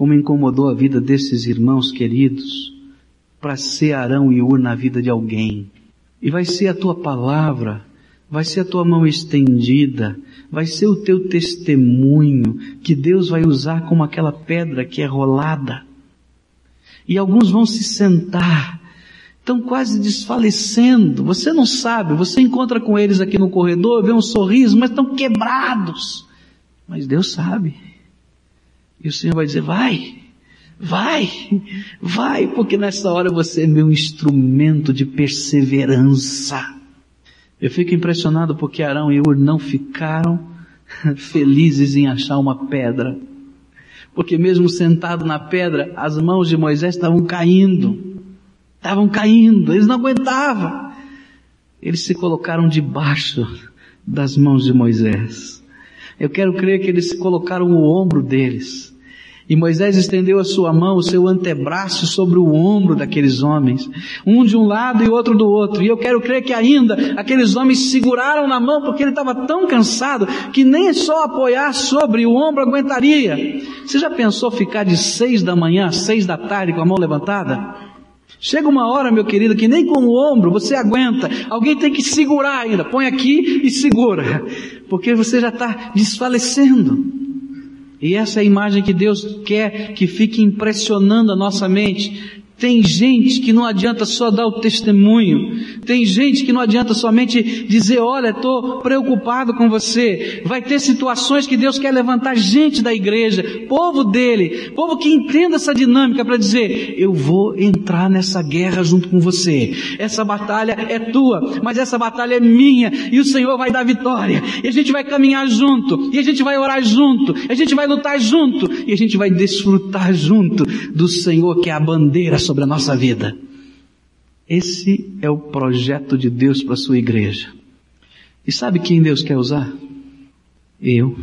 como incomodou a vida desses irmãos queridos, para ser Arão e Ur na vida de alguém. E vai ser a tua palavra, vai ser a tua mão estendida, vai ser o teu testemunho que Deus vai usar como aquela pedra que é rolada. E alguns vão se sentar, estão quase desfalecendo. Você não sabe, você encontra com eles aqui no corredor, vê um sorriso, mas estão quebrados. Mas Deus sabe. E o Senhor vai dizer, vai, vai, vai, porque nessa hora você é meu instrumento de perseverança. Eu fico impressionado porque Arão e Ur não ficaram felizes em achar uma pedra. Porque mesmo sentado na pedra, as mãos de Moisés estavam caindo. Estavam caindo, eles não aguentavam. Eles se colocaram debaixo das mãos de Moisés. Eu quero crer que eles colocaram o ombro deles e Moisés estendeu a sua mão, o seu antebraço sobre o ombro daqueles homens, um de um lado e outro do outro. E eu quero crer que ainda aqueles homens seguraram na mão porque ele estava tão cansado que nem só apoiar sobre o ombro aguentaria. Você já pensou ficar de seis da manhã às seis da tarde com a mão levantada? Chega uma hora, meu querido, que nem com o ombro você aguenta. Alguém tem que segurar ainda. Põe aqui e segura. Porque você já está desfalecendo. E essa é a imagem que Deus quer que fique impressionando a nossa mente. Tem gente que não adianta só dar o testemunho. Tem gente que não adianta somente dizer, olha, estou preocupado com você. Vai ter situações que Deus quer levantar gente da igreja, povo dele, povo que entenda essa dinâmica para dizer, eu vou entrar nessa guerra junto com você. Essa batalha é tua, mas essa batalha é minha e o Senhor vai dar vitória. E a gente vai caminhar junto, e a gente vai orar junto, a gente vai lutar junto, e a gente vai desfrutar junto do Senhor que é a bandeira sobre a nossa vida. Esse é o projeto de Deus para a sua igreja. E sabe quem Deus quer usar? Eu.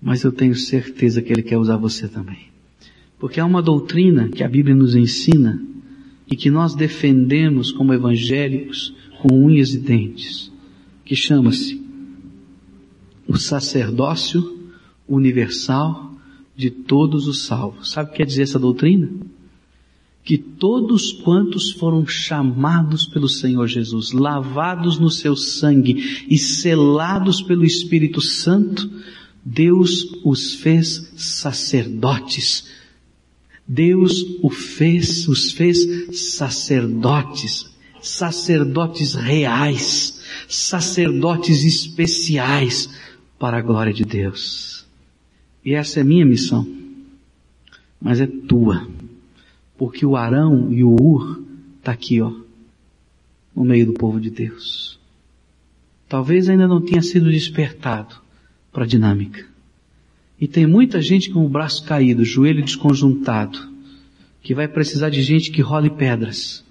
Mas eu tenho certeza que Ele quer usar você também. Porque há uma doutrina que a Bíblia nos ensina e que nós defendemos como evangélicos com unhas e dentes, que chama-se o sacerdócio universal de todos os salvos. Sabe o que quer dizer essa doutrina? Que todos quantos foram chamados pelo Senhor Jesus, lavados no seu sangue e selados pelo Espírito Santo, Deus os fez sacerdotes. Deus o fez, os fez sacerdotes, sacerdotes reais, sacerdotes especiais para a glória de Deus. E essa é minha missão, mas é tua, porque o Arão e o Ur está aqui, ó, no meio do povo de Deus. Talvez ainda não tenha sido despertado para a dinâmica. E tem muita gente com o braço caído, joelho desconjuntado, que vai precisar de gente que role pedras,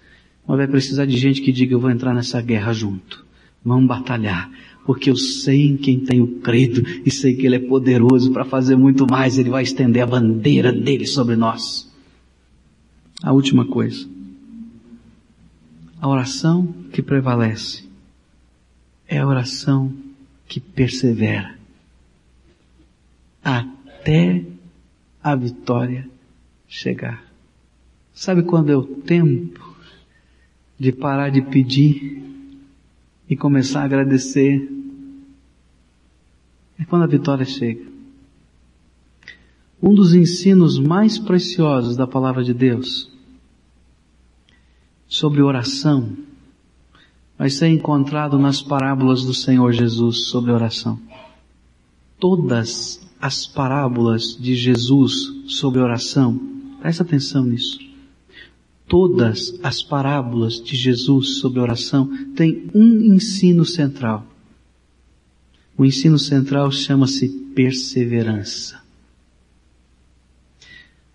mas vai precisar de gente que diga eu vou entrar nessa guerra junto. Vamos batalhar, porque eu sei em quem tenho crido e sei que Ele é poderoso para fazer muito mais, Ele vai estender a bandeira dele sobre nós. A última coisa. A oração que prevalece é a oração que persevera até a vitória chegar. Sabe quando é o tempo de parar de pedir e começar a agradecer? É quando a vitória chega. Um dos ensinos mais preciosos da palavra de Deus sobre oração vai ser encontrado nas parábolas do Senhor Jesus sobre oração. Todas as parábolas de Jesus sobre oração, presta atenção nisso. Todas as parábolas de Jesus sobre oração têm um ensino central. O ensino central chama-se perseverança.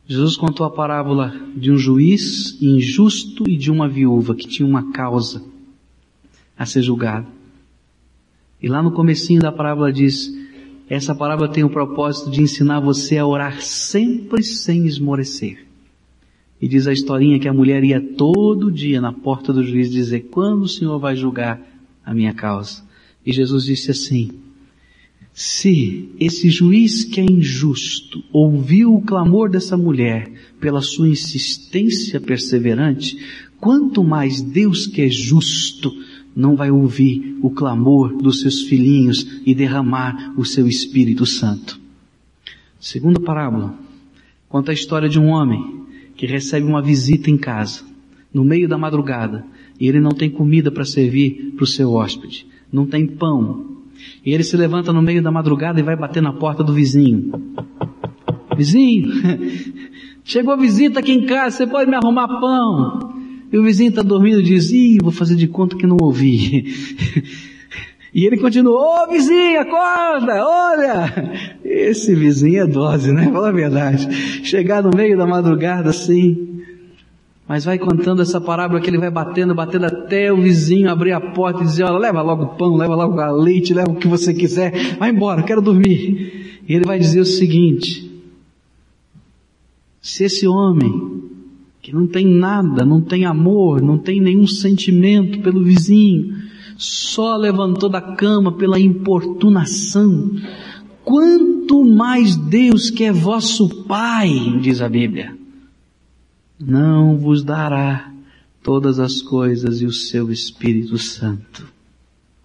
Jesus contou a parábola de um juiz injusto e de uma viúva que tinha uma causa a ser julgada. E lá no comecinho da parábola diz, essa parábola tem o propósito de ensinar você a orar sempre sem esmorecer. E diz a historinha que a mulher ia todo dia na porta do juiz dizer, quando o Senhor vai julgar a minha causa? E Jesus disse assim, se esse juiz que é injusto ouviu o clamor dessa mulher pela sua insistência perseverante, quanto mais Deus que é justo não vai ouvir o clamor dos seus filhinhos e derramar o seu Espírito Santo. Segunda parábola conta a história de um homem que recebe uma visita em casa, no meio da madrugada, e ele não tem comida para servir para o seu hóspede, não tem pão. E ele se levanta no meio da madrugada e vai bater na porta do vizinho. Vizinho, chegou a visita aqui em casa, você pode me arrumar pão? E o vizinho está dormindo e diz, ih, vou fazer de conta que não ouvi. E ele continuou, ô vizinho, acorda, olha! Esse vizinho é dose, né? Fala a verdade. Chegar no meio da madrugada assim, mas vai contando essa parábola que ele vai batendo, batendo até o vizinho abrir a porta e dizer, olha, leva logo o pão, leva logo a leite, leva o que você quiser, vai embora, quero dormir. E ele vai dizer o seguinte, se esse homem que não tem nada, não tem amor, não tem nenhum sentimento pelo vizinho, só levantou da cama pela importunação. Quanto mais Deus que é vosso Pai, diz a Bíblia, não vos dará todas as coisas e o seu Espírito Santo.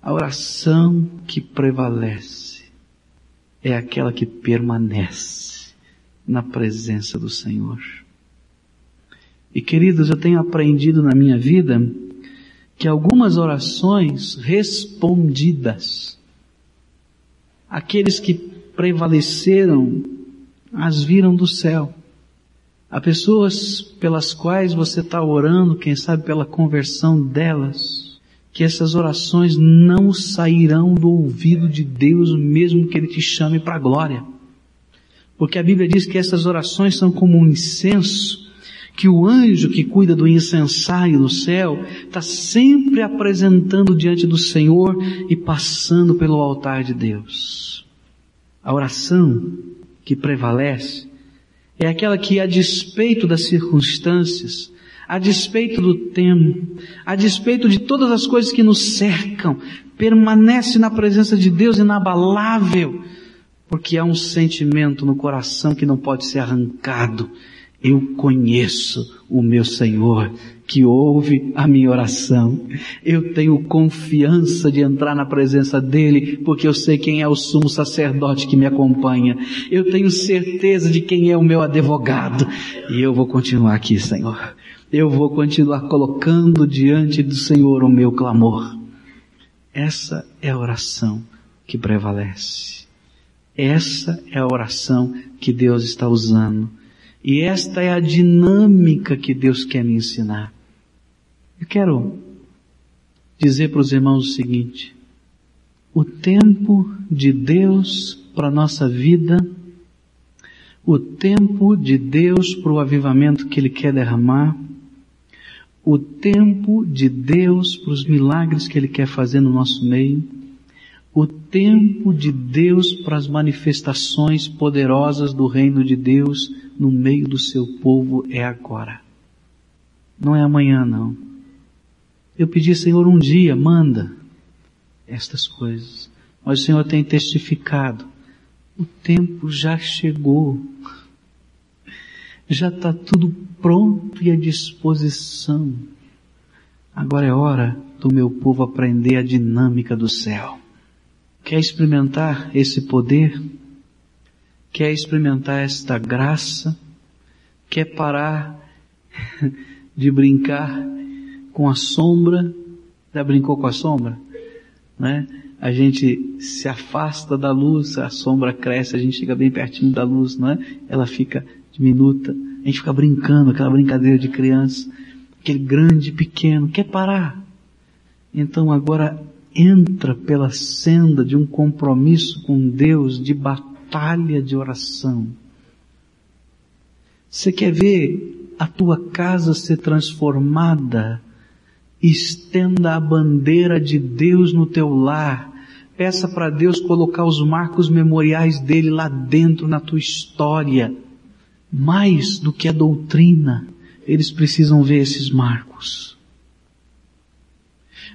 A oração que prevalece é aquela que permanece na presença do Senhor. E queridos, eu tenho aprendido na minha vida que algumas orações respondidas, aqueles que prevaleceram, as viram do céu. Há pessoas pelas quais você está orando, quem sabe pela conversão delas, que essas orações não sairão do ouvido de Deus mesmo que Ele te chame para a glória. Porque a Bíblia diz que essas orações são como um incenso que o anjo que cuida do incensário no céu está sempre apresentando diante do Senhor e passando pelo altar de Deus. A oração que prevalece é aquela que, a despeito das circunstâncias, a despeito do tempo, a despeito de todas as coisas que nos cercam, permanece na presença de Deus inabalável, porque há um sentimento no coração que não pode ser arrancado. Eu conheço o meu Senhor que ouve a minha oração. Eu tenho confiança de entrar na presença dele, porque eu sei quem é o sumo sacerdote que me acompanha. Eu tenho certeza de quem é o meu advogado. E eu vou continuar aqui, Senhor. Eu vou continuar colocando diante do Senhor o meu clamor. Essa é a oração que prevalece. Essa é a oração que Deus está usando. E esta é a dinâmica que Deus quer me ensinar. Eu quero dizer para os irmãos o seguinte: o tempo de Deus para a nossa vida, o tempo de Deus para o avivamento que Ele quer derramar, o tempo de Deus para os milagres que Ele quer fazer no nosso meio, o tempo de Deus para as manifestações poderosas do reino de Deus no meio do seu povo é agora. Não é amanhã não. Eu pedi, Senhor, um dia, manda estas coisas. Mas o Senhor tem testificado. O tempo já chegou. Já está tudo pronto e à disposição. Agora é hora do meu povo aprender a dinâmica do céu. Quer experimentar esse poder? Quer experimentar esta graça? Quer parar de brincar com a sombra? Já brincou com a sombra? Né? A gente se afasta da luz, a sombra cresce, a gente chega bem pertinho da luz, não é? Ela fica diminuta. A gente fica brincando, aquela brincadeira de criança, aquele grande, pequeno, quer parar. Então agora entra pela senda de um compromisso com Deus, de batalha de oração. Você quer ver a tua casa ser transformada? Estenda a bandeira de Deus no teu lar. Peça para Deus colocar os marcos memoriais dele lá dentro na tua história. Mais do que a doutrina, eles precisam ver esses marcos.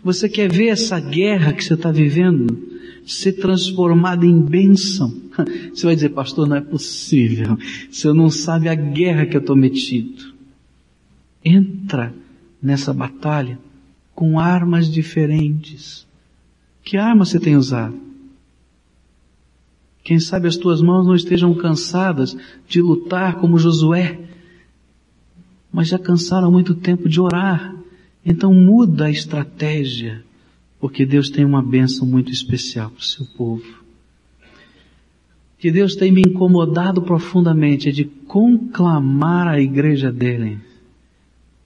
Você quer ver essa guerra que você está vivendo ser transformada em bênção? Você vai dizer, pastor, não é possível. Você não sabe a guerra que eu estou metido. Entra nessa batalha com armas diferentes. Que arma você tem usado? Quem sabe as tuas mãos não estejam cansadas de lutar como Josué, mas já cansaram muito tempo de orar. Então muda a estratégia, porque Deus tem uma bênção muito especial para o seu povo. Que Deus tem me incomodado profundamente é de conclamar a igreja dele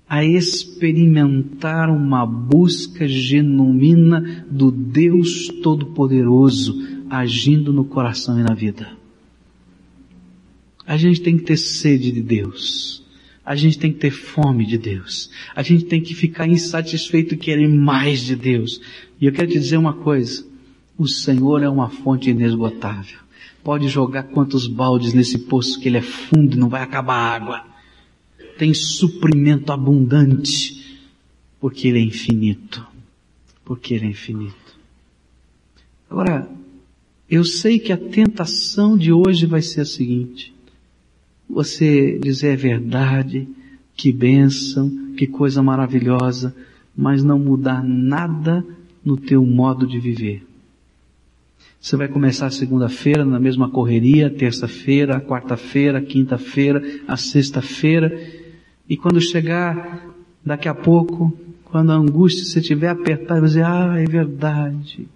a experimentar uma busca genuína do Deus Todo-Poderoso agindo no coração e na vida. A gente tem que ter sede de Deus. A gente tem que ter fome de Deus. A gente tem que ficar insatisfeito querer mais de Deus. E eu quero te dizer uma coisa. O Senhor é uma fonte inesgotável. Pode jogar quantos baldes nesse poço que ele é fundo e não vai acabar a água tem suprimento abundante, porque Ele é infinito. Porque Ele é infinito. Agora, eu sei que a tentação de hoje vai ser a seguinte. Você dizer é verdade, que bênção, que coisa maravilhosa, mas não mudar nada no teu modo de viver. Você vai começar segunda-feira na mesma correria, terça-feira, quarta-feira, quinta-feira, a sexta-feira, e quando chegar daqui a pouco, quando a angústia se tiver apertada, dizer, ah, é verdade.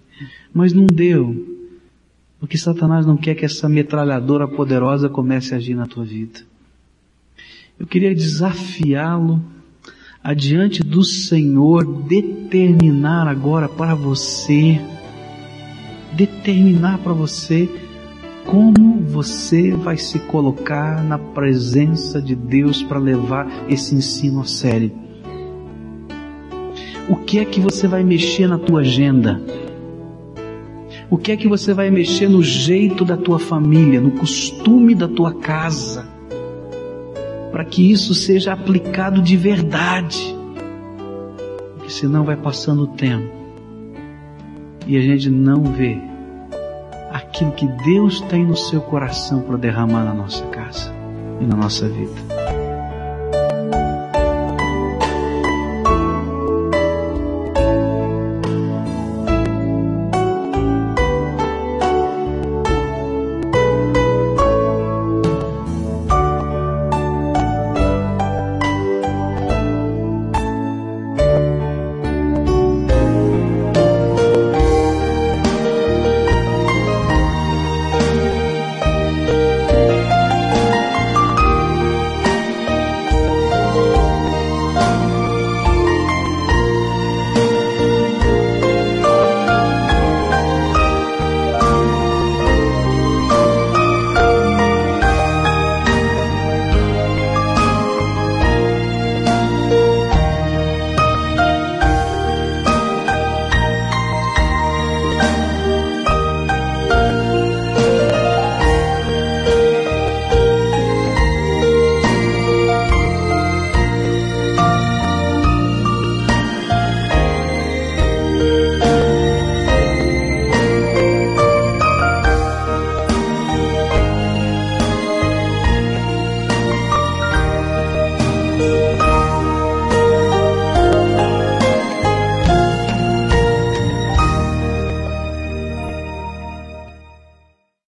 Mas não deu. Porque Satanás não quer que essa metralhadora poderosa comece a agir na tua vida. Eu queria desafiá-lo adiante do Senhor, determinar agora para você, determinar para você como você vai se colocar na presença de Deus para levar esse ensino a sério? O que é que você vai mexer na tua agenda? O que é que você vai mexer no jeito da tua família, no costume da tua casa? Para que isso seja aplicado de verdade. Porque senão vai passando o tempo e a gente não vê aquilo que Deus tem no seu coração para derramar na nossa casa e na nossa vida.